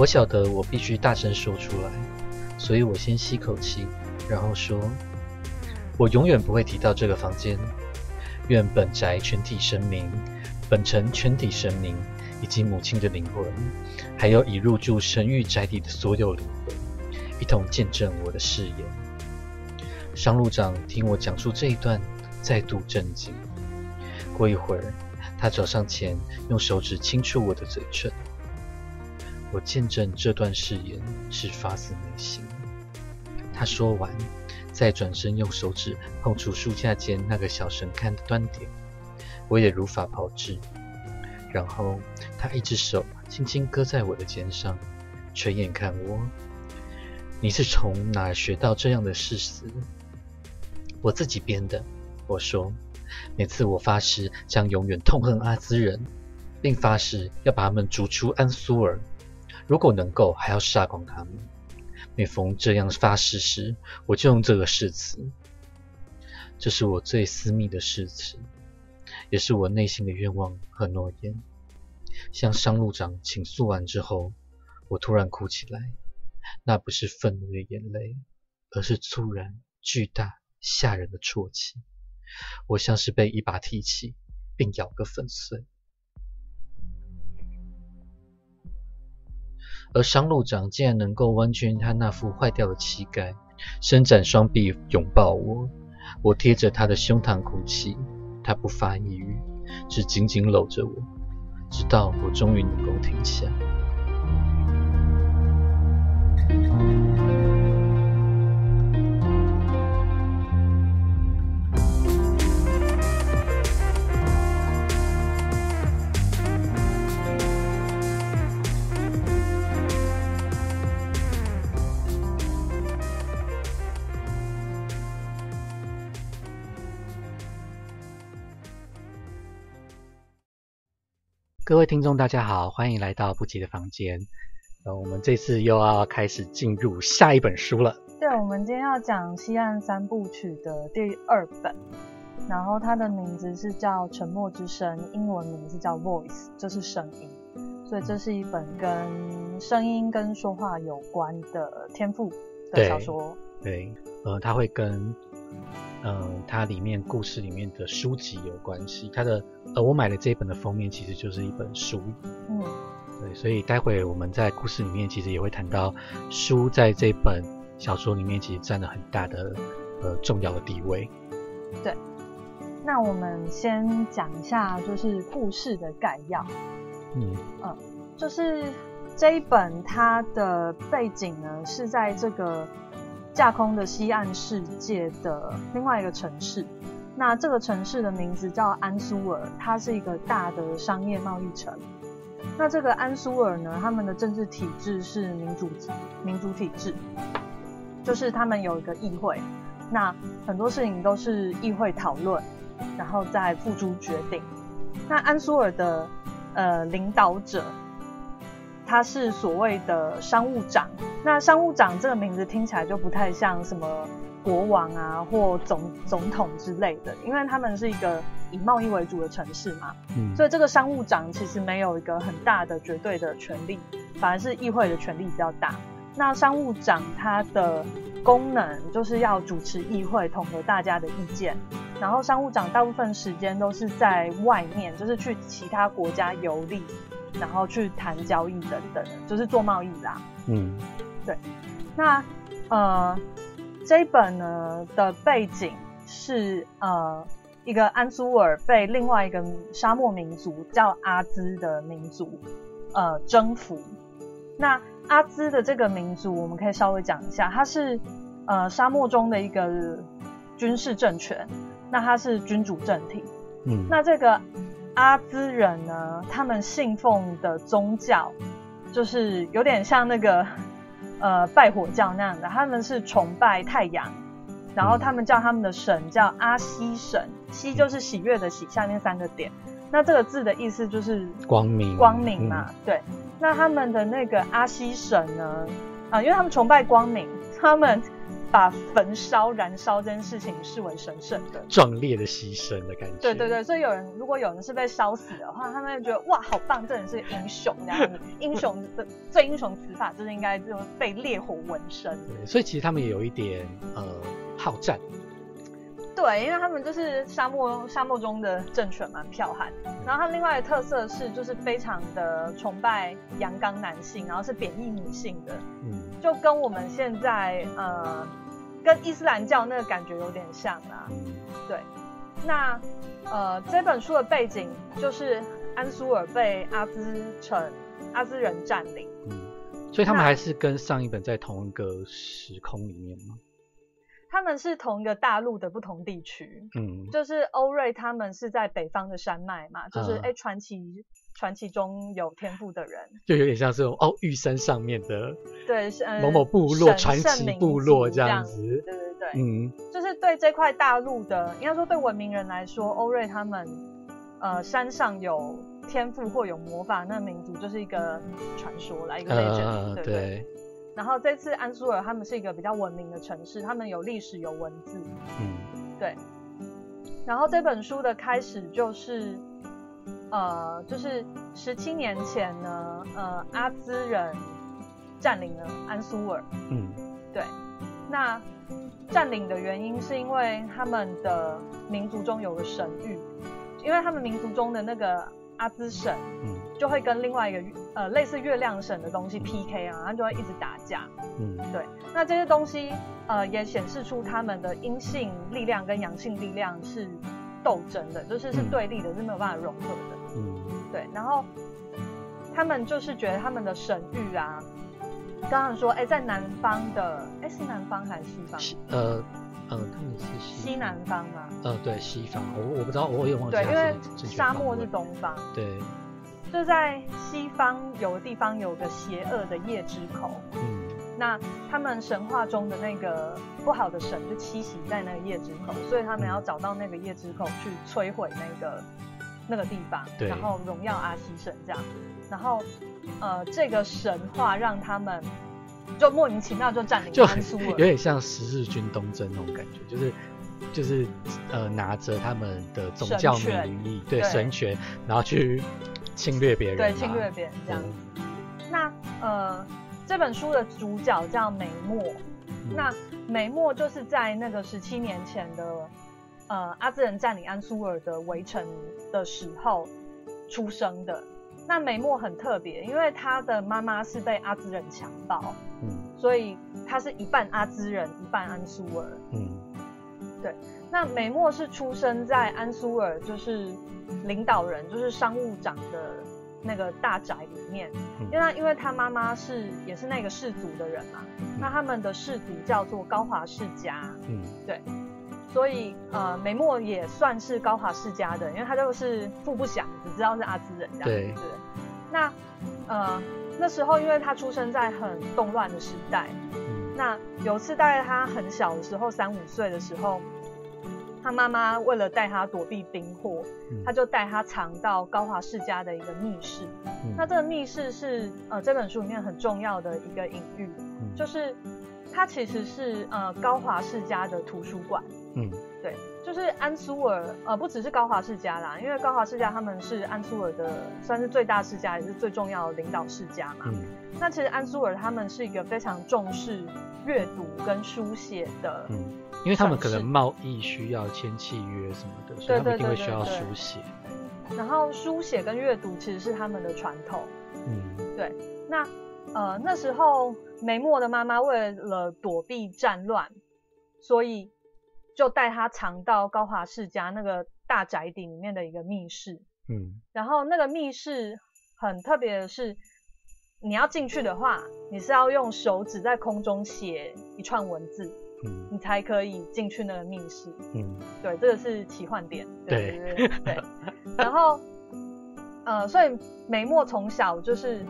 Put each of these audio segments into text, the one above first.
我晓得我必须大声说出来，所以我先吸口气，然后说：“我永远不会提到这个房间。愿本宅全体神明，本城全体神明，以及母亲的灵魂，还有已入住神域宅邸的所有灵魂，一同见证我的誓言。”商路长听我讲述这一段，再度震惊。过一会儿，他走上前，用手指轻触我的嘴唇。我见证这段誓言是发自内心。他说完，再转身用手指碰触书架间那个小神龛的端点，我也如法炮制。然后他一只手轻轻搁在我的肩上，垂眼看我：“你是从哪学到这样的誓词？”我自己编的。我说：“每次我发誓将永远痛恨阿兹人，并发誓要把他们逐出安苏尔。”如果能够，还要杀光他们。每逢这样发誓时，我就用这个誓词。这是我最私密的誓词，也是我内心的愿望和诺言。向商路长倾诉完之后，我突然哭起来。那不是愤怒的眼泪，而是猝然巨大、吓人的啜泣。我像是被一把提起，并咬个粉碎。而商路长竟然能够弯曲他那副坏掉的膝盖，伸展双臂拥抱我。我贴着他的胸膛哭泣，他不发一语，只紧紧搂着我，直到我终于能够停下。各位听众，大家好，欢迎来到不吉的房间。呃，我们这次又要开始进入下一本书了。对，我们今天要讲《西岸三部曲》的第二本，然后它的名字是叫《沉默之声》，英文名字叫《Voice》，就是声音。所以这是一本跟声音跟说话有关的天赋的小说。对，呃，它会跟。嗯，它里面故事里面的书籍有关系。它的呃，我买的这一本的封面其实就是一本书。嗯，对，所以待会我们在故事里面其实也会谈到书在这本小说里面其实占了很大的呃重要的地位。对，那我们先讲一下就是故事的概要。嗯嗯，就是这一本它的背景呢是在这个。架空的西岸世界的另外一个城市，那这个城市的名字叫安苏尔，它是一个大的商业贸易城。那这个安苏尔呢，他们的政治体制是民主民主体制，就是他们有一个议会，那很多事情都是议会讨论，然后再付诸决定。那安苏尔的呃领导者。他是所谓的商务长，那商务长这个名字听起来就不太像什么国王啊或总总统之类的，因为他们是一个以贸易为主的城市嘛，嗯，所以这个商务长其实没有一个很大的绝对的权利，反而是议会的权力比较大。那商务长他的功能就是要主持议会，统合大家的意见，然后商务长大部分时间都是在外面，就是去其他国家游历。然后去谈交易等等，就是做贸易啦。嗯，对。那呃，这一本呢的背景是呃一个安苏尔被另外一个沙漠民族叫阿兹的民族呃征服。那阿兹的这个民族，我们可以稍微讲一下，它是呃沙漠中的一个军事政权，那它是君主政体。嗯，那这个。阿兹人呢，他们信奉的宗教就是有点像那个呃拜火教那样的，他们是崇拜太阳，然后他们叫他们的神叫阿西神，西就是喜悦的喜，下面三个点，那这个字的意思就是光明，光明嘛，对。那他们的那个阿西神呢，啊，因为他们崇拜光明，他们把焚烧、燃烧这件事情视为神圣的、壮烈的牺牲的感觉。对对对，所以有人如果有人是被烧死的话，他们会觉得哇，好棒，这人是英雄这样子。英雄的最英雄死法就是应该就被烈火纹身。对，所以其实他们也有一点呃好战。对，因为他们就是沙漠沙漠中的政权嘛，剽悍。然后他们另外的特色是，就是非常的崇拜阳刚男性，然后是贬义女性的。嗯，就跟我们现在呃，跟伊斯兰教那个感觉有点像啦。对，那呃这本书的背景就是安苏尔被阿兹城阿兹人占领。嗯，所以他们还是跟上一本在同一个时空里面吗？他们是同一个大陆的不同地区，嗯，就是欧瑞他们是在北方的山脉嘛，就是哎传奇传奇中有天赋的人，就有点像这种哦玉山上面的。对某某部落传奇部落这样子，对对对，嗯，就是对这块大陆的应该说对文明人来说，欧瑞他们呃山上有天赋或有魔法那民族就是一个传说啦一个 legend，对？对？然后这次安苏尔他们是一个比较文明的城市，他们有历史有文字，嗯，对。然后这本书的开始就是，呃，就是十七年前呢，呃，阿兹人占领了安苏尔，嗯，对。那占领的原因是因为他们的民族中有个神域，因为他们民族中的那个。阿兹神，嗯，就会跟另外一个呃类似月亮神的东西 PK 啊，他就会一直打架，嗯，对。那这些东西呃也显示出他们的阴性力量跟阳性力量是斗争的，就是是对立的，是没有办法融合的，嗯，对。然后他们就是觉得他们的神域啊，刚刚说哎在南方的，哎是南方还是西方？呃。嗯，他们是西南方吗？呃，对，西方。我我不知道，我也忘记对，因为沙漠是东方。对。就在西方有个地方有个邪恶的夜之口。嗯。那他们神话中的那个不好的神就栖息在那个夜之口，所以他们要找到那个夜之口去摧毁那个那个地方，然后荣耀阿西神这样。然后，呃，这个神话让他们。就莫名其妙就占领安苏尔，有点像十字军东征那种感觉，就是就是呃拿着他们的宗教名义，对神权，然后去侵略别人，对侵略别人这样子。那呃这本书的主角叫美墨，那美墨就是在那个十七年前的呃阿兹人占领安苏尔的围城的时候出生的。那美墨很特别，因为他的妈妈是被阿兹人强暴，嗯，所以他是一半阿兹人，一半安苏尔，嗯，对。那美墨是出生在安苏尔，就是领导人，就是商务长的那个大宅里面，因为因为他妈妈是也是那个氏族的人嘛，那他们的氏族叫做高华世家，嗯，对。所以，呃，美墨也算是高华世家的，因为他就是富不详，只知道是阿兹人这样子。那，呃，那时候因为他出生在很动乱的时代，那有次大概他很小的时候，三五岁的时候，他妈妈为了带他躲避兵祸，他就带他藏到高华世家的一个密室。那这个密室是呃这本书里面很重要的一个隐喻，就是它其实是呃高华世家的图书馆。嗯，对，就是安苏尔，呃，不只是高华世家啦，因为高华世家他们是安苏尔的算是最大世家，也是最重要的领导世家嘛。嗯，那其实安苏尔他们是一个非常重视阅读跟书写的，嗯，因为他们可能贸易需要签契约什么的，所以他们一定会需要书写。然后书写跟阅读其实是他们的传统。嗯，对。那呃那时候梅墨的妈妈为了躲避战乱，所以。就带他藏到高华世家那个大宅邸里面的一个密室，嗯，然后那个密室很特别的是，你要进去的话，你是要用手指在空中写一串文字，嗯，你才可以进去那个密室，嗯，对，这个是奇幻点，对对。对对，然后，呃，所以美墨从小就是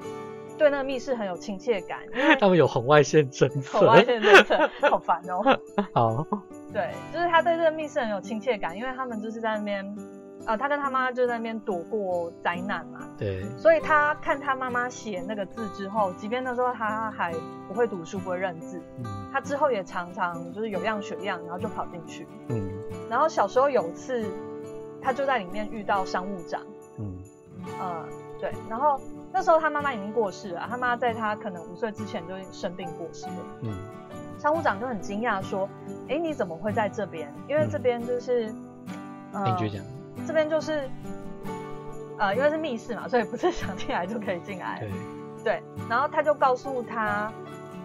对那个密室很有亲切感，因为 他们有红外线侦测，红外线侦测，好烦哦，好。对，就是他对这个密室很有亲切感，因为他们就是在那边，呃，他跟他妈就在那边躲过灾难嘛。对。所以他看他妈妈写那个字之后，即便那时候他还不会读书，不会认字，嗯，他之后也常常就是有样学样，然后就跑进去。嗯。然后小时候有次，他就在里面遇到商务长。嗯。呃，对。然后那时候他妈妈已经过世了，他妈在他可能五岁之前就生病过世了。嗯。商务长就很惊讶说：“哎，你怎么会在这边？因为这边就是……呃，这边就是……呃，因为是密室嘛，所以不是想进来就可以进来。对，对然后他就告诉他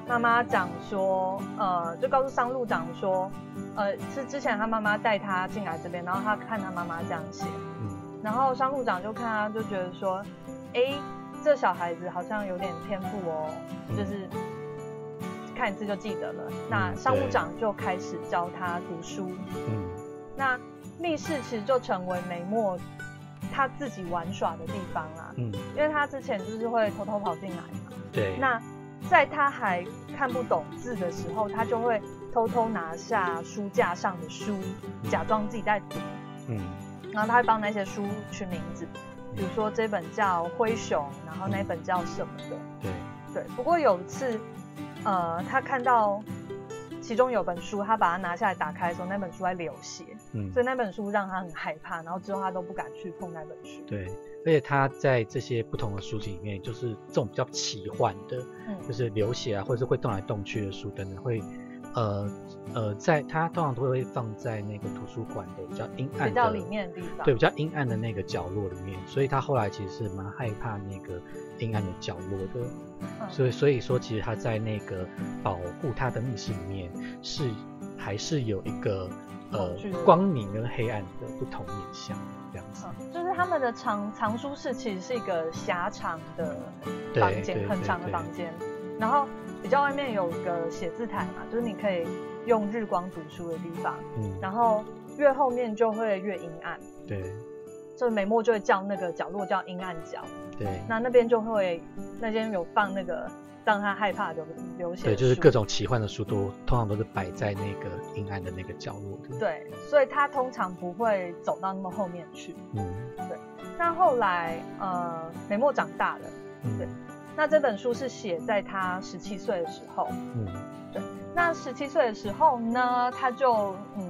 妈妈讲说：，呃，就告诉商路长说：，呃，是之前他妈妈带他进来这边，然后他看他妈妈这样写，然后商路长就看他，就觉得说：，哎，这小孩子好像有点天赋哦，就是。”看一次就记得了。那商务长就开始教他读书。嗯，那密室其实就成为美墨他自己玩耍的地方啦。嗯，因为他之前就是会偷偷跑进来嘛。对。那在他还看不懂字的时候，他就会偷偷拿下书架上的书，假装自己在读。嗯。然后他会帮那些书取名字，比如说这本叫灰熊，然后那本叫什么的。对。对。不过有一次。呃，他看到其中有本书，他把它拿下来打开的时候，那本书在流血，嗯，所以那本书让他很害怕，然后之后他都不敢去碰那本书。对，而且他在这些不同的书籍里面，就是这种比较奇幻的，嗯，就是流血啊，或者是会动来动去的书等等，会。呃呃，在他通常都会放在那个图书馆的比较阴暗的、比较里面的地方，对，比较阴暗的那个角落里面。所以他后来其实是蛮害怕那个阴暗的角落的。所以所以说，其实他在那个保护他的密室里面，是还是有一个呃光明跟黑暗的不同面向这样子。就是他们的藏藏书室其实是一个狭长的房间，很长的房间，然后。比较外面有个写字台嘛，就是你可以用日光读书的地方。嗯，然后越后面就会越阴暗。对，就美墨就会叫那个角落叫阴暗角。对，那那边就会那间有放那个让他害怕的流血。对，就是各种奇幻的书都通常都是摆在那个阴暗的那个角落的。对，所以他通常不会走到那么后面去。嗯，对。那后来呃，美墨长大了。嗯，对。那这本书是写在他十七岁的时候，嗯，对。那十七岁的时候呢，他就嗯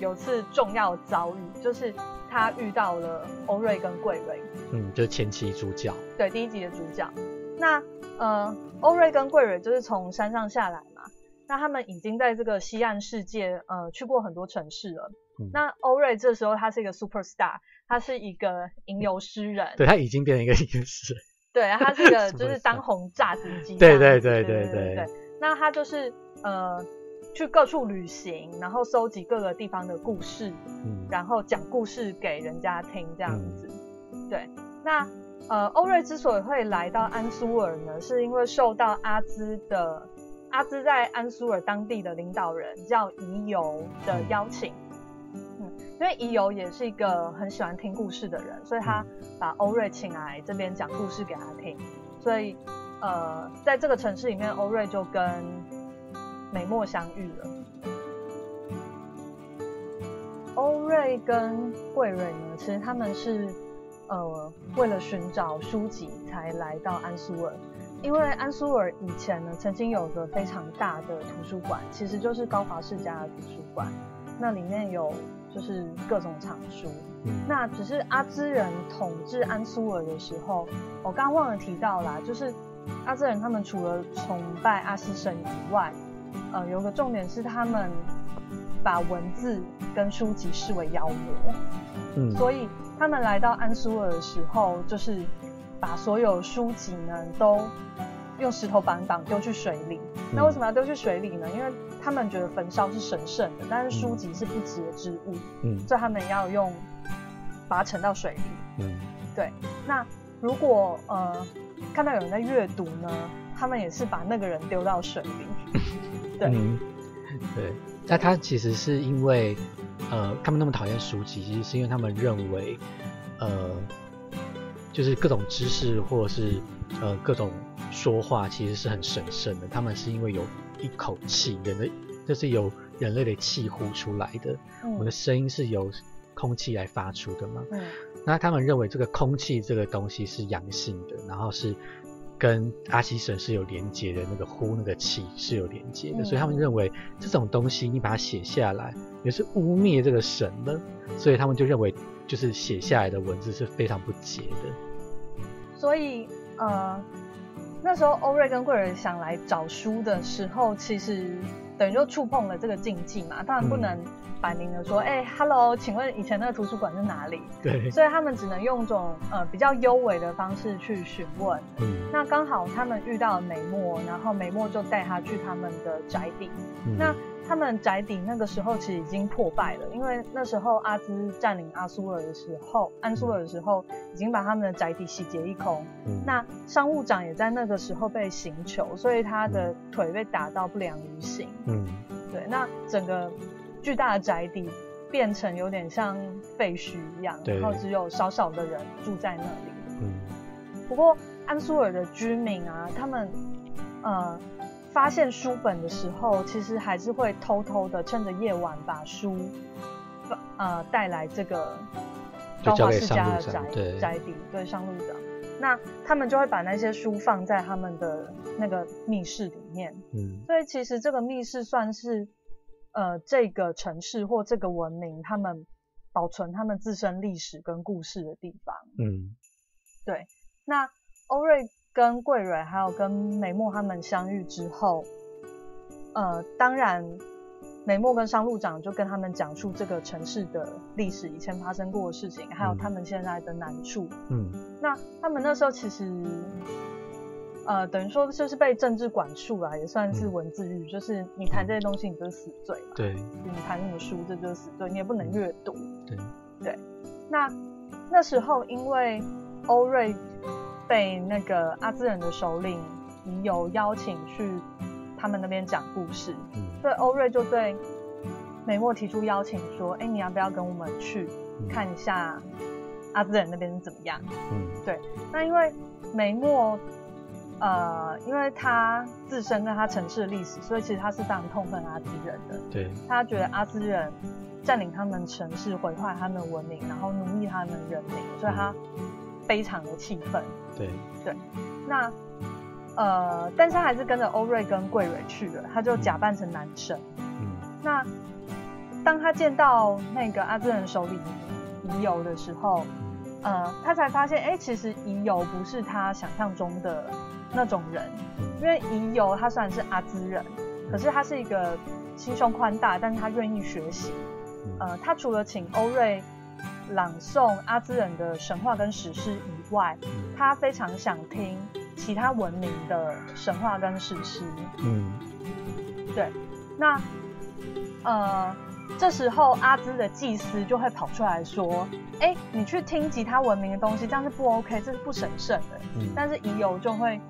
有次重要遭遇，就是他遇到了欧瑞跟桂瑞，嗯，就是前期主角，对，第一集的主角。那呃，欧瑞跟桂瑞就是从山上下来嘛，那他们已经在这个西岸世界呃去过很多城市了。那欧瑞这时候他是一个 super star，他是一个吟游诗人，对他已经变成一个吟游诗人。对，他是一个 就是当红炸子鸡。对对对对对对。那他就是呃去各处旅行，然后收集各个地方的故事，嗯，然后讲故事给人家听这样子。对，那呃欧瑞之所以会来到安苏尔呢，是因为受到阿兹的阿兹在安苏尔当地的领导人叫宜游的邀请。因为宜游也是一个很喜欢听故事的人，所以他把欧瑞请来这边讲故事给他听。所以，呃，在这个城市里面，欧瑞就跟美墨相遇了。欧瑞跟桂瑞呢，其实他们是呃为了寻找书籍才来到安苏尔，因为安苏尔以前呢曾经有个非常大的图书馆，其实就是高华世家的图书馆，那里面有。就是各种藏书，那只是阿兹人统治安苏尔的时候，我刚刚忘了提到啦，就是阿兹人他们除了崇拜阿斯神以外，呃，有个重点是他们把文字跟书籍视为妖魔，嗯，所以他们来到安苏尔的时候，就是把所有书籍呢都用石头绑绑丢去水里。那为什么要丢去水里呢？因为他们觉得焚烧是神圣的，但是书籍是不洁之物，嗯，所以他们要用把它沉到水里。嗯，对。那如果呃看到有人在阅读呢，他们也是把那个人丢到水里。对，对。那他其实是因为呃他们那么讨厌书籍，其实是因为他们认为呃就是各种知识或者是呃各种说话其实是很神圣的。他们是因为有。一口气，人的就是由人类的气呼出来的。我们的声音是由空气来发出的嘛。嗯。那他们认为这个空气这个东西是阳性的，然后是跟阿西神是有连接的，那个呼那个气是有连接的，所以他们认为这种东西你把它写下来也是污蔑这个神的，所以他们就认为就是写下来的文字是非常不洁的。所以呃，那时候欧瑞跟贵人想来找书的时候，其实等于就触碰了这个禁忌嘛，当然不能。摆明的说，哎，Hello，请问以前那个图书馆在哪里？对，所以他们只能用种呃比较优美的方式去询问。嗯，那刚好他们遇到了美墨，然后美墨就带他去他们的宅邸。那他们宅邸那个时候其实已经破败了，因为那时候阿兹占领阿苏尔的时候，安苏尔的时候已经把他们的宅邸洗劫一空。嗯，那商务长也在那个时候被刑求，所以他的腿被打到不良于行。嗯，对，那整个。巨大的宅邸变成有点像废墟一样，然后只有少少的人住在那里。嗯，不过安苏尔的居民啊，他们呃发现书本的时候，其实还是会偷偷的趁着夜晚把书呃带来这个高华世家的宅宅邸，对上路长。那他们就会把那些书放在他们的那个密室里面。嗯，所以其实这个密室算是。呃，这个城市或这个文明，他们保存他们自身历史跟故事的地方。嗯，对。那欧瑞跟桂蕊还有跟美墨他们相遇之后，呃，当然美墨跟商路长就跟他们讲述这个城市的历史，以前发生过的事情，还有他们现在的难处。嗯，那他们那时候其实。呃，等于说就是被政治管束啊，也算是文字狱。就是你谈这些东西，你就是死罪嘛。对，你谈什么书，这就是死罪，你也不能阅读。对，对。那那时候，因为欧瑞被那个阿兹人的首领已有邀请去他们那边讲故事，所以欧瑞就对美墨提出邀请，说：“哎，你要不要跟我们去看一下阿兹人那边是怎么样？”嗯，对。那因为美墨。呃，因为他自身跟他城市的历史，所以其实他是非常痛恨阿兹人的。对，他觉得阿兹人占领他们城市，毁坏他们文明，然后奴役他们人民，所以他非常的气愤。对对，那呃，但是他还是跟着欧瑞跟桂蕊去了，他就假扮成男生。嗯，那当他见到那个阿兹人手里遗游的时候，呃，他才发现，哎，其实遗游不是他想象中的。那种人，因为宜游他虽然是阿兹人，可是他是一个心胸宽大，但是他愿意学习。呃，他除了请欧瑞朗诵阿兹人的神话跟史诗以外，他非常想听其他文明的神话跟史诗。嗯，对。那呃，这时候阿兹的祭司就会跑出来说：“哎，你去听其他文明的东西，这样是不 OK，这是不神圣的。”但是乙游就会。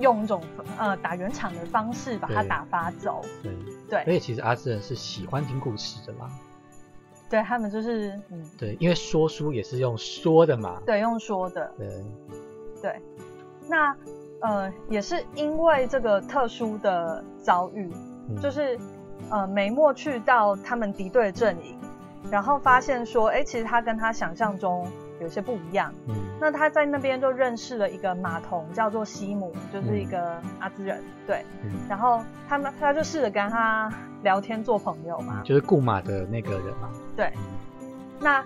用一种呃打圆场的方式把他打发走。对对，所以其实阿兹人是喜欢听故事的嘛。对他们就是嗯，对，因为说书也是用说的嘛。对，用说的。对对，那呃也是因为这个特殊的遭遇，就是呃梅墨去到他们敌对阵营，然后发现说，哎，其实他跟他想象中。有些不一样，嗯，那他在那边就认识了一个马童，叫做西姆，就是一个阿兹人，对，然后他们他就试着跟他聊天做朋友嘛，就是雇马的那个人嘛，对，那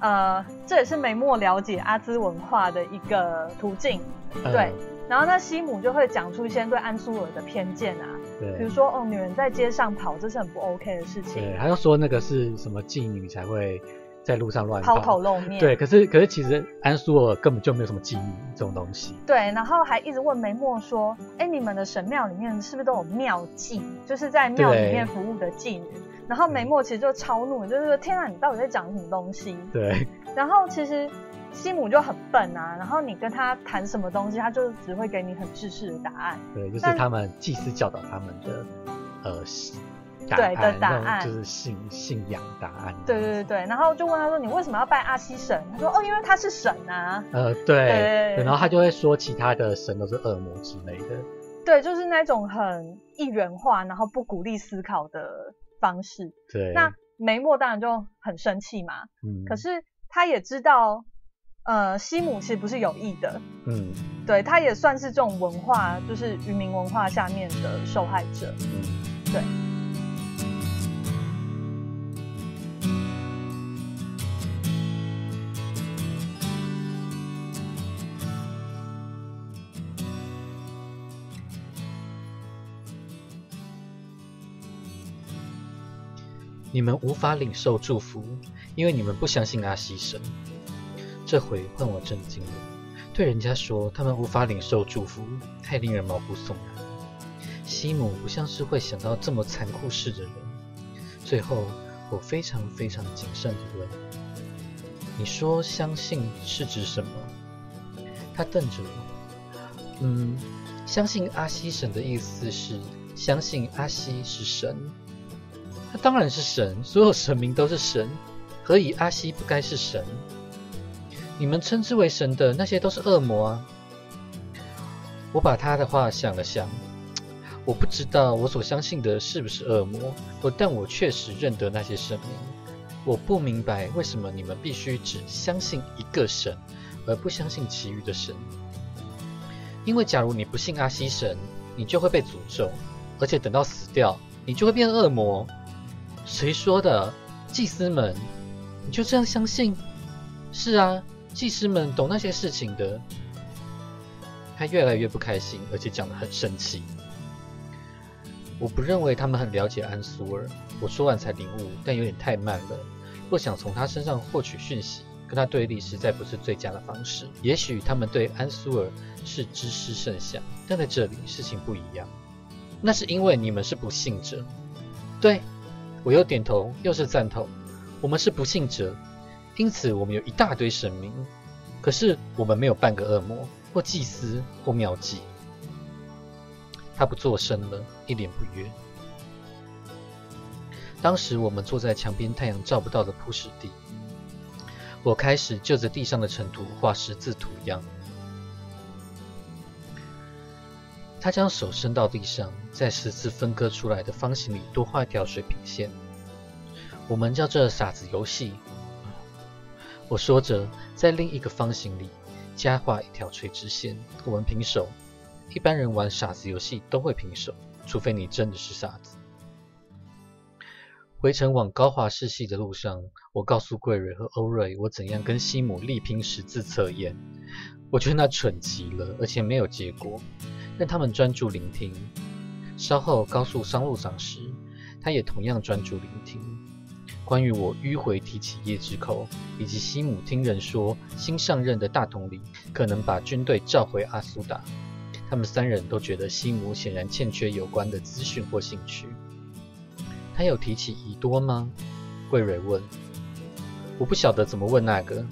呃这也是美墨了解阿兹文化的一个途径，对，然后那西姆就会讲出一些对安苏尔的偏见啊，对，比如说哦女人在街上跑这是很不 OK 的事情，对，他就说那个是什么妓女才会。在路上乱抛头露面，对，可是可是其实安苏尔根本就没有什么记忆这种东西，对，然后还一直问梅莫说，哎，你们的神庙里面是不是都有庙妓，就是在庙里面服务的妓女？然后梅莫其实就超怒，就是说，天啊，你到底在讲什么东西？对，然后其实西姆就很笨啊，然后你跟他谈什么东西，他就只会给你很知识的答案，对，就是他们祭司教导他们的，呃。对的答案就是信信仰答案。对对对对，然后就问他说：“你为什么要拜阿西神？”他说：“哦，因为他是神啊。”呃，对。然后他就会说其他的神都是恶魔之类的。对，就是那种很一元化，然后不鼓励思考的方式。对。那梅莫当然就很生气嘛。嗯。可是他也知道，呃，西姆其实不是有意的。嗯。对，他也算是这种文化，就是渔民文化下面的受害者。嗯。对。你们无法领受祝福，因为你们不相信阿西神。这回换我震惊了，对人家说他们无法领受祝福，太令人毛骨悚然。西姆不像是会想到这么残酷事的人。最后，我非常非常谨慎地问：“你说相信是指什么？”他瞪着我：“嗯，相信阿西神的意思是相信阿西是神。”他当然是神，所有神明都是神，何以阿西不该是神？你们称之为神的那些都是恶魔啊！我把他的话想了想，我不知道我所相信的是不是恶魔，我但我确实认得那些神明。我不明白为什么你们必须只相信一个神，而不相信其余的神。因为假如你不信阿西神，你就会被诅咒，而且等到死掉，你就会变恶魔。谁说的？祭司们，你就这样相信？是啊，祭司们懂那些事情的。他越来越不开心，而且讲得很生气。我不认为他们很了解安苏尔。我说完才领悟，但有点太慢了。若想从他身上获取讯息，跟他对立实在不是最佳的方式。也许他们对安苏尔是知师甚享，但在这里事情不一样。那是因为你们是不幸者。对。我又点头，又是赞同。我们是不幸者，因此我们有一大堆神明，可是我们没有半个恶魔或祭司或妙计。他不作声了，一脸不悦。当时我们坐在墙边太阳照不到的铺石地，我开始就着地上的尘土画十字图样。他将手伸到地上，在十字分割出来的方形里多画一条水平线。我们叫这傻子游戏。我说着，在另一个方形里加画一条垂直线。我们平手。一般人玩傻子游戏都会平手，除非你真的是傻子。回程往高华市系的路上，我告诉桂蕊和欧瑞，我怎样跟西姆力拼十字测验。我觉得那蠢极了，而且没有结果。但他们专注聆听。稍后告诉商路长时，他也同样专注聆听。关于我迂回提起叶之口，以及西姆听人说新上任的大统领可能把军队召回阿苏达，他们三人都觉得西姆显然欠缺有关的资讯或兴趣。他有提起宜多吗？桂蕊问。我不晓得怎么问那个。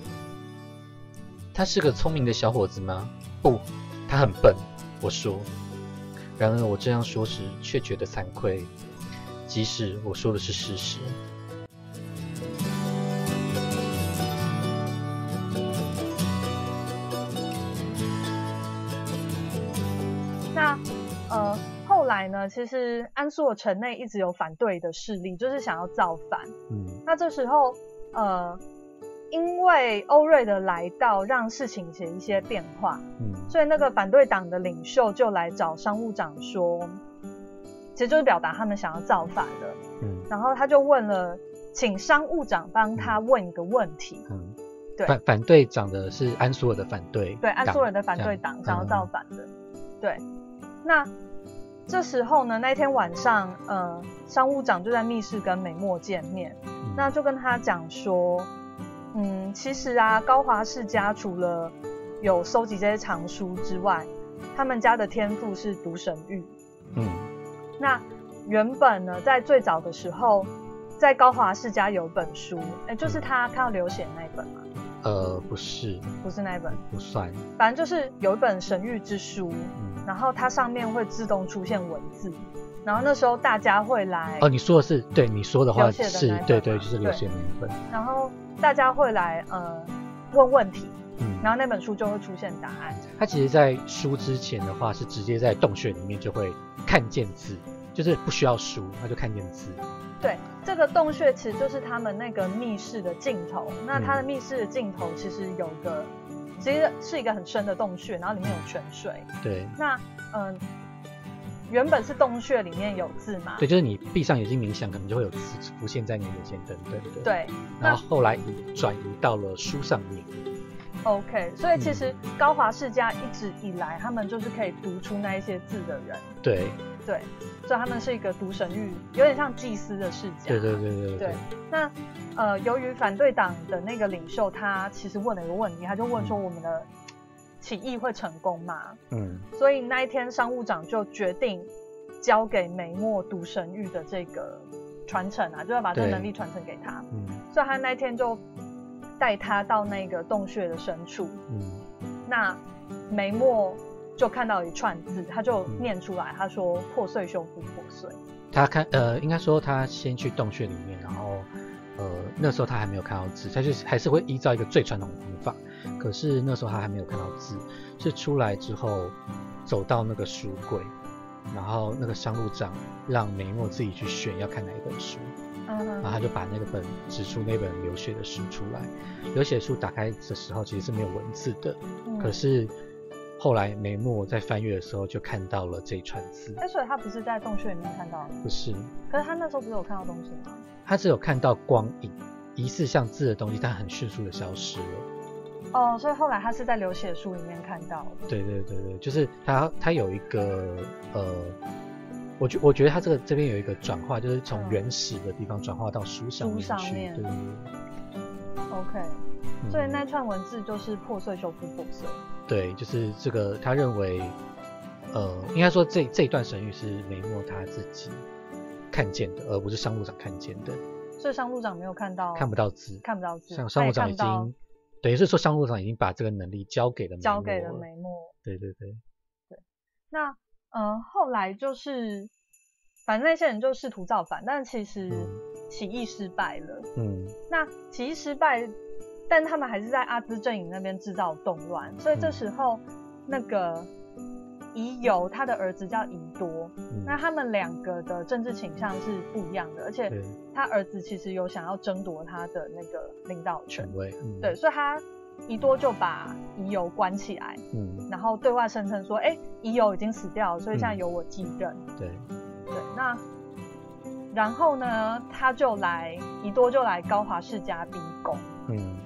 他是个聪明的小伙子吗？不，他很笨。我说，然而我这样说时却觉得惭愧，即使我说的是事实。那呃，后来呢？其实安苏尔城内一直有反对的势力，就是想要造反。嗯，那这时候呃。因为欧瑞的来到，让事情有一些变化，嗯，所以那个反对党的领袖就来找商务长说，其实就是表达他们想要造反了，嗯，然后他就问了，请商务长帮他问一个问题，嗯，对，反反对长的是安苏尔的反对，对，安苏尔的反对党想要造反的，对，那这时候呢，那天晚上，呃，商务长就在密室跟美墨见面，那就跟他讲说。嗯，其实啊，高华世家除了有收集这些藏书之外，他们家的天赋是读神谕。嗯，那原本呢，在最早的时候，在高华世家有本书，哎，就是他看到流血那一本嘛。呃，不是，不是那一本，不算。反正就是有一本神谕之书，然后它上面会自动出现文字，然后那时候大家会来。哦，你说的是对，你说的话是对对，就是流血那一本。然后。大家会来呃问问题，嗯，然后那本书就会出现答案。他其实，在书之前的话，是直接在洞穴里面就会看见字，就是不需要书，他就看见字。对，这个洞穴其实就是他们那个密室的尽头。那它的密室的尽头其实有个，其实是一个很深的洞穴，然后里面有泉水。对。那嗯，原本是洞穴里面有字嘛？对，就是你闭上眼睛冥想，可能就会有字浮现在你眼前，等等的。对。然后后来移转移到了书上面。OK，所以其实高华世家一直以来，他们就是可以读出那一些字的人。对。对，所以他们是一个读神域，有点像祭司的世家。对对对对对。那呃，由于反对党的那个领袖，他其实问了一个问题，他就问说：“我们的起义会成功吗？”嗯。所以那一天，商务长就决定交给梅墨独神域的这个传承啊，就要把这个能力传承给他。嗯。所以他那天就带他到那个洞穴的深处。嗯。那梅墨。就看到一串字，他就念出来，他说“破碎修复破碎”。他看呃，应该说他先去洞穴里面，然后呃那时候他还没有看到字，他就还是会依照一个最传统的方法。可是那时候他还没有看到字，是出来之后走到那个书柜，然后那个商务长让梅墨自己去选要看哪一本书，嗯，然后他就把那个本指出那本流血的书出来。流血书打开的时候其实是没有文字的，可是。后来梅墨在翻阅的时候就看到了这一串字。哎，所以他不是在洞穴里面看到的？不是。可是他那时候不是有看到东西吗？他只有看到光影，疑似像字的东西，但很迅速的消失了。哦，所以后来他是在流血书里面看到的。对对对对，就是他他有一个呃，我觉我觉得他这个这边有一个转化，就是从原始的地方转化到书上面去。对对对。OK。所以那串文字就是破碎修复破碎。对，就是这个，他认为，呃，应该说这这一段神谕是梅墨他自己看见的，而不是商路长看见的。所以商路长没有看到，看不到字，看不到字。像商路长已经，等于是说商路长已经把这个能力交给了交给了梅墨。对对对。对。那呃，后来就是，反正那些人就试图造反，但其实起义失败了。嗯。那起义失败。但他们还是在阿兹阵营那边制造动乱，所以这时候那个宜游他的儿子叫宜多，那他们两个的政治倾向是不一样的，而且他儿子其实有想要争夺他的那个领导权。位，对，所以他宜多就把宜游关起来，嗯，然后对外声称说，哎，宜游已经死掉了，所以现在由我继任，对，对，那然后呢，他就来宜多就来高华世家逼宫，嗯。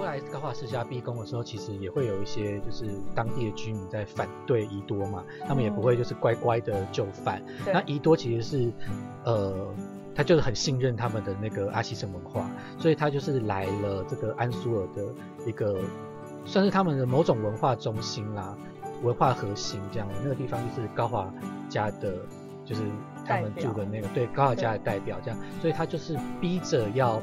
在高华世家逼宫的时候，其实也会有一些就是当地的居民在反对宜多嘛，他们也不会就是乖乖的就范。那宜多其实是，呃，他就是很信任他们的那个阿西城文化，所以他就是来了这个安苏尔的一个，算是他们的某种文化中心啦，文化核心这样。那个地方就是高华家的，就是他们住的那个对高华家的代表这样，所以他就是逼着要，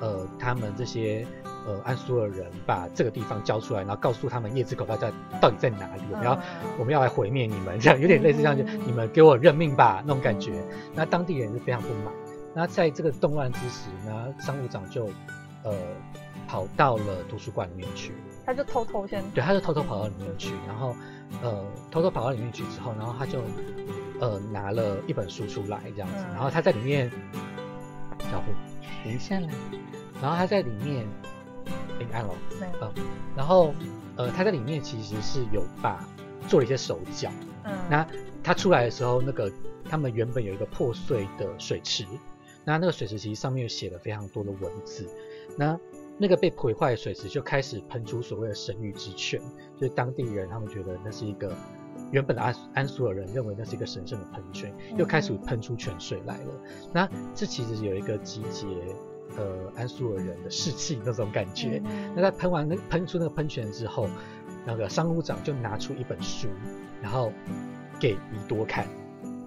呃，他们这些。呃，安苏尔人把这个地方交出来，然后告诉他们叶子口大在到底在哪里，我们要我们要来毁灭你们，这样有点类似这样，就你们给我认命吧那种感觉。那当地人是非常不满。那在这个动乱之时，呢，商务长就呃跑到了图书馆里面去，他就偷偷先对，他就偷偷跑到里面去，然后呃偷偷跑到里面去之后，然后他就呃拿了一本书出来这样子，然后他在里面小虎停下来，然后他在里面。平安哦，嗯，然后，呃，他在里面其实是有把做了一些手脚，嗯，那他出来的时候，那个他们原本有一个破碎的水池，那那个水池其实上面有写了非常多的文字，那那个被毁坏的水池就开始喷出所谓的神谕之泉，就是当地人他们觉得那是一个原本的安安苏尔人认为那是一个神圣的喷泉，又开始喷出泉水来了，那这其实有一个集结。呃，安苏尔人的士气那种感觉。那在喷完那喷出那个喷泉之后，那个商务长就拿出一本书，然后给宜多看。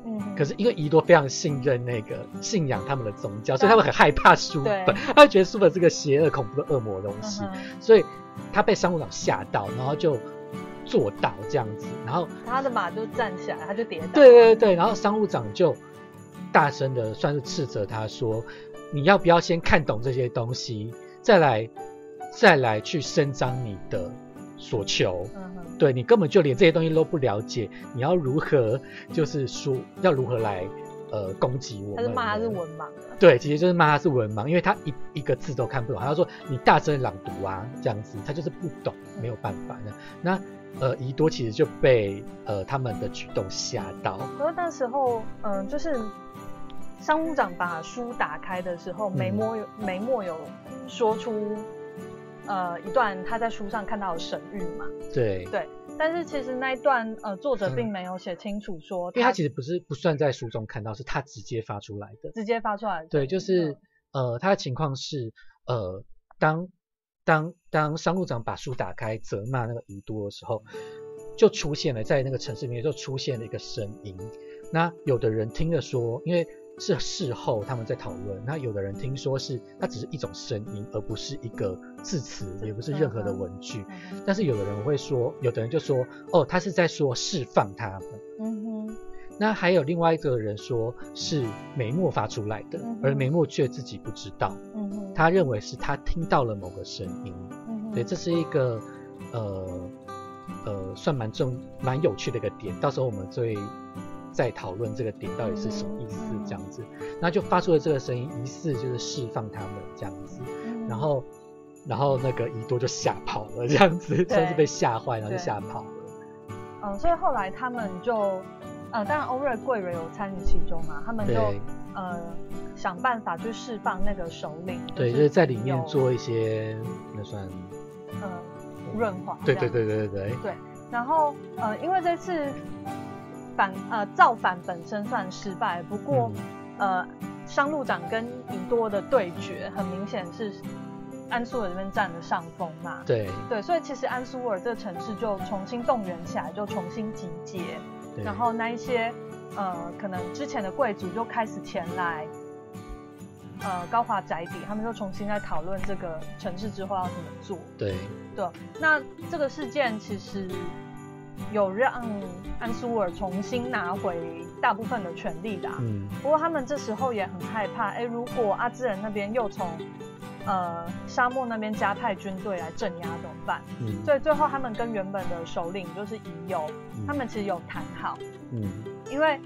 嗯。可是因为宜多非常信任那个信仰他们的宗教，所以他们很害怕书本，他觉得书本是个邪恶恐怖的恶魔的东西，所以他被商务长吓到，然后就坐倒这样子，然后他的马就站起来，他就跌倒。对对对，然后商务长就大声的算是斥责他说。你要不要先看懂这些东西，再来再来去伸张你的所求。嗯对你根本就连这些东西都不了解，你要如何就是说要如何来呃攻击我？他是骂他是文盲。对，其实就是骂他是文盲，因为他一一个字都看不懂。他说你大声朗读啊，这样子，他就是不懂，没有办法的。那呃，宜多其实就被呃他们的举动吓到。可是那时候，嗯，就是商务长把书打开的时候，梅墨有梅墨有说出。呃，一段他在书上看到的神谕嘛？对对，但是其实那一段呃，作者并没有写清楚说，因为他其实不是不算在书中看到，是他直接发出来的，直接发出来的。对，就是呃，他的情况是呃，当当当商务长把书打开责骂那个宜都的时候，就出现了在那个城市里面就出现了一个声音，那有的人听了说，因为。是事后他们在讨论，那有的人听说是它只是一种声音，而不是一个字词，也不是任何的文句。但是有的人会说，有的人就说，哦，他是在说释放他们。嗯哼。那还有另外一个人说是梅墨发出来的，而梅墨却自己不知道。嗯哼。他认为是他听到了某个声音。嗯哼。对，这是一个呃呃算蛮重蛮有趣的一个点，到时候我们最。在讨论这个点到底是什么意思，这样子，那就发出了这个声音，疑似就是释放他们这样子，然后，然后那个伊多就吓跑了，这样子，算是被吓坏，然后就吓跑了。嗯，所以后来他们就，呃，当然欧瑞贵人有参与其中嘛，他们就呃想办法去释放那个首领，对，就是在里面做一些那算，呃，润滑，对对对对对对，对，然后呃，因为这次。反呃造反本身算失败，不过呃商路长跟宜多的对决，很明显是安苏尔这边占了上风嘛。对对，所以其实安苏尔这个城市就重新动员起来，就重新集结，然后那一些呃可能之前的贵族就开始前来呃高华宅邸，他们就重新在讨论这个城市之后要怎么做。对对，那这个事件其实。有让安苏尔重新拿回大部分的权利的，嗯，不过他们这时候也很害怕，哎，如果阿兹人那边又从呃沙漠那边加派军队来镇压怎么办？嗯，所以最后他们跟原本的首领就是已有，他们其实有谈好，嗯，因为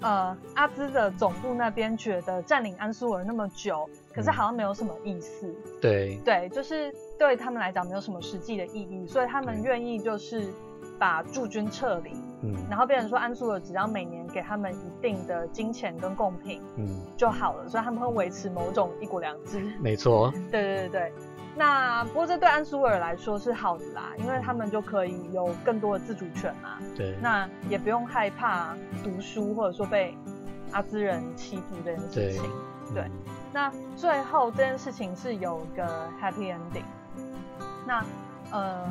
呃阿兹的总部那边觉得占领安苏尔那么久，可是好像没有什么意思，对，对，就是对他们来讲没有什么实际的意义，所以他们愿意就是。把驻军撤离，嗯，然后变成说安苏尔只要每年给他们一定的金钱跟贡品，嗯，就好了，所以他们会维持某种一国两制。没错。对对对对。那不过这对安苏尔来说是好的啦，因为他们就可以有更多的自主权嘛。对。那也不用害怕读书或者说被阿兹人欺负这件事情。对。那最后这件事情是有个 happy ending。那呃，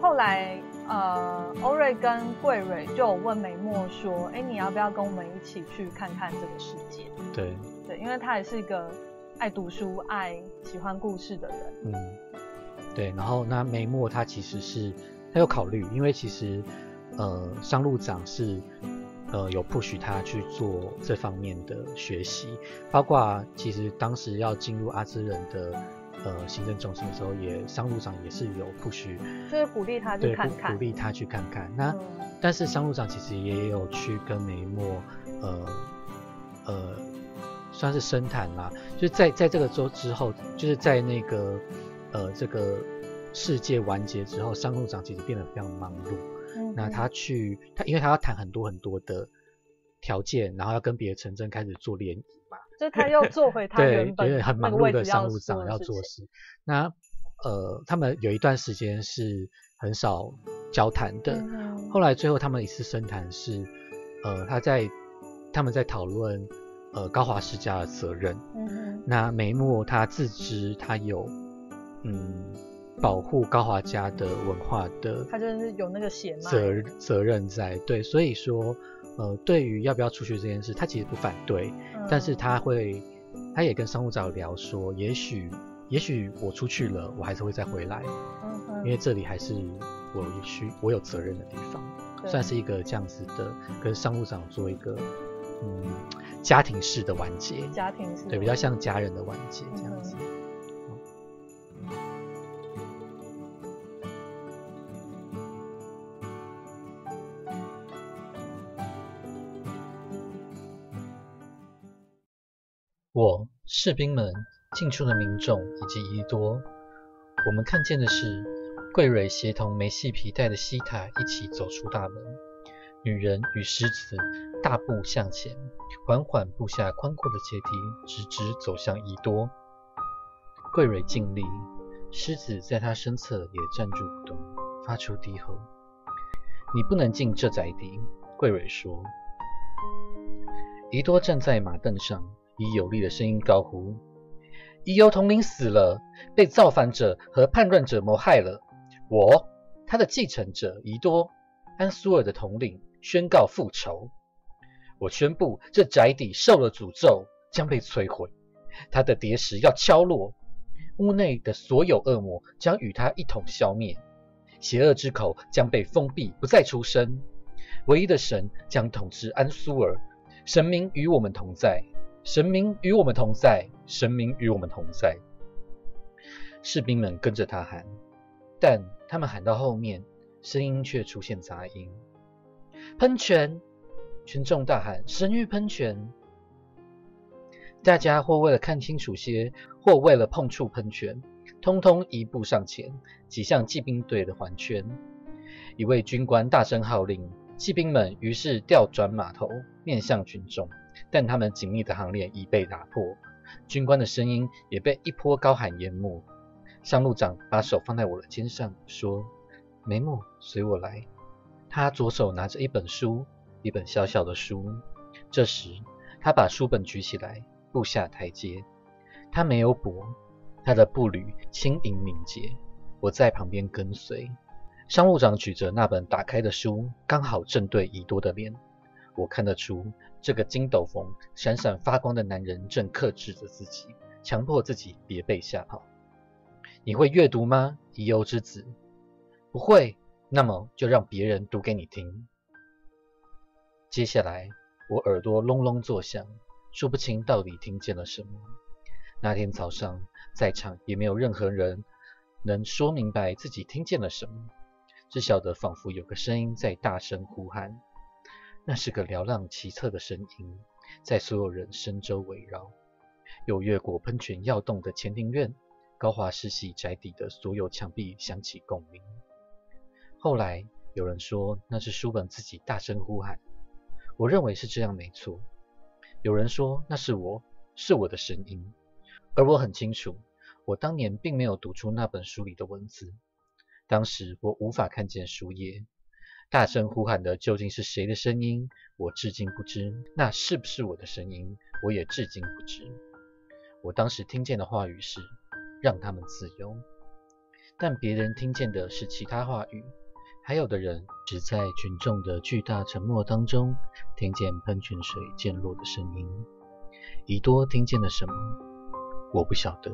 后来。呃，欧瑞跟桂蕊就问美墨说：“哎，你要不要跟我们一起去看看这个世界？”对对，因为他也是一个爱读书、爱喜欢故事的人。嗯，对。然后那美墨他其实是他有考虑，因为其实呃，商路长是呃有 push 他去做这方面的学习，包括其实当时要进入阿兹人的。呃，行政中心的时候，也商务长也是有不许，就是鼓励他去看看，鼓励他去看看。那但是商务长其实也有去跟梅莫，呃呃，算是深谈啦。就是在在这个周之后，就是在那个呃这个世界完结之后，商务长其实变得非常忙碌。那他去他，因为他要谈很多很多的条件，然后要跟别的城镇开始做联谊。就他又做回他原本很忙碌的商务长要做事。那呃，他们有一段时间是很少交谈的。后来最后他们一次深谈是，呃，他在他们在讨论呃高华世家的责任。那眉目他自知他有嗯保护高华家的文化的，他就是有那个血责责任在。对，所以说。呃，对于要不要出去这件事，他其实不反对，但是他会，他也跟商务长聊说，也许，也许我出去了，我还是会再回来，因为这里还是我需我有责任的地方，算是一个这样子的，跟商务长做一个嗯家庭式的完结，家庭式，对，比较像家人的完结这样子。我、士兵们、进出的民众以及伊多，我们看见的是桂蕊协同没系皮带的西塔一起走出大门。女人与狮子大步向前，缓缓步下宽阔的阶梯，直直走向伊多。桂蕊尽力，狮子在她身侧也站住不动，发出低吼：“你不能进这宅邸。”桂蕊说。伊多站在马凳上，以有力的声音高呼：“伊尤统领死了，被造反者和叛乱者谋害了。我，他的继承者伊多，安苏尔的统领。”宣告复仇！我宣布，这宅邸受了诅咒，将被摧毁。他的叠石要敲落，屋内的所有恶魔将与他一同消灭。邪恶之口将被封闭，不再出声。唯一的神将统治安苏尔。神明与我们同在，神明与我们同在，神明与我们同在。士兵们跟着他喊，但他们喊到后面，声音却出现杂音。喷泉！群众大喊：“神域喷泉！”大家或为了看清楚些，或为了碰触喷泉，通通一步上前，挤向骑兵队的环圈。一位军官大声号令，骑兵们于是调转马头，面向群众。但他们紧密的行列已被打破，军官的声音也被一波高喊淹没。上路长把手放在我的肩上，说：“梅木，随我来。”他左手拿着一本书，一本小小的书。这时，他把书本举起来，步下台阶。他没有跛，他的步履轻盈敏捷。我在旁边跟随。商务长举着那本打开的书，刚好正对伊多的脸。我看得出，这个金斗篷、闪闪发光的男人正克制着自己，强迫自己别被吓跑。你会阅读吗，伊欧之子？不会。那么就让别人读给你听。接下来，我耳朵隆隆作响，说不清到底听见了什么。那天早上，在场也没有任何人能说明白自己听见了什么，只晓得仿佛有个声音在大声呼喊。那是个嘹亮奇特的声音，在所有人身周围绕，有越过喷泉要洞的前庭院、高华世系宅邸的所有墙壁响起共鸣。后来有人说那是书本自己大声呼喊，我认为是这样没错。有人说那是我，是我的声音，而我很清楚，我当年并没有读出那本书里的文字。当时我无法看见书页，大声呼喊的究竟是谁的声音，我至今不知。那是不是我的声音，我也至今不知。我当时听见的话语是让他们自由，但别人听见的是其他话语。还有的人只在群众的巨大沉默当中，听见喷泉水溅落的声音。伊多听见了什么？我不晓得。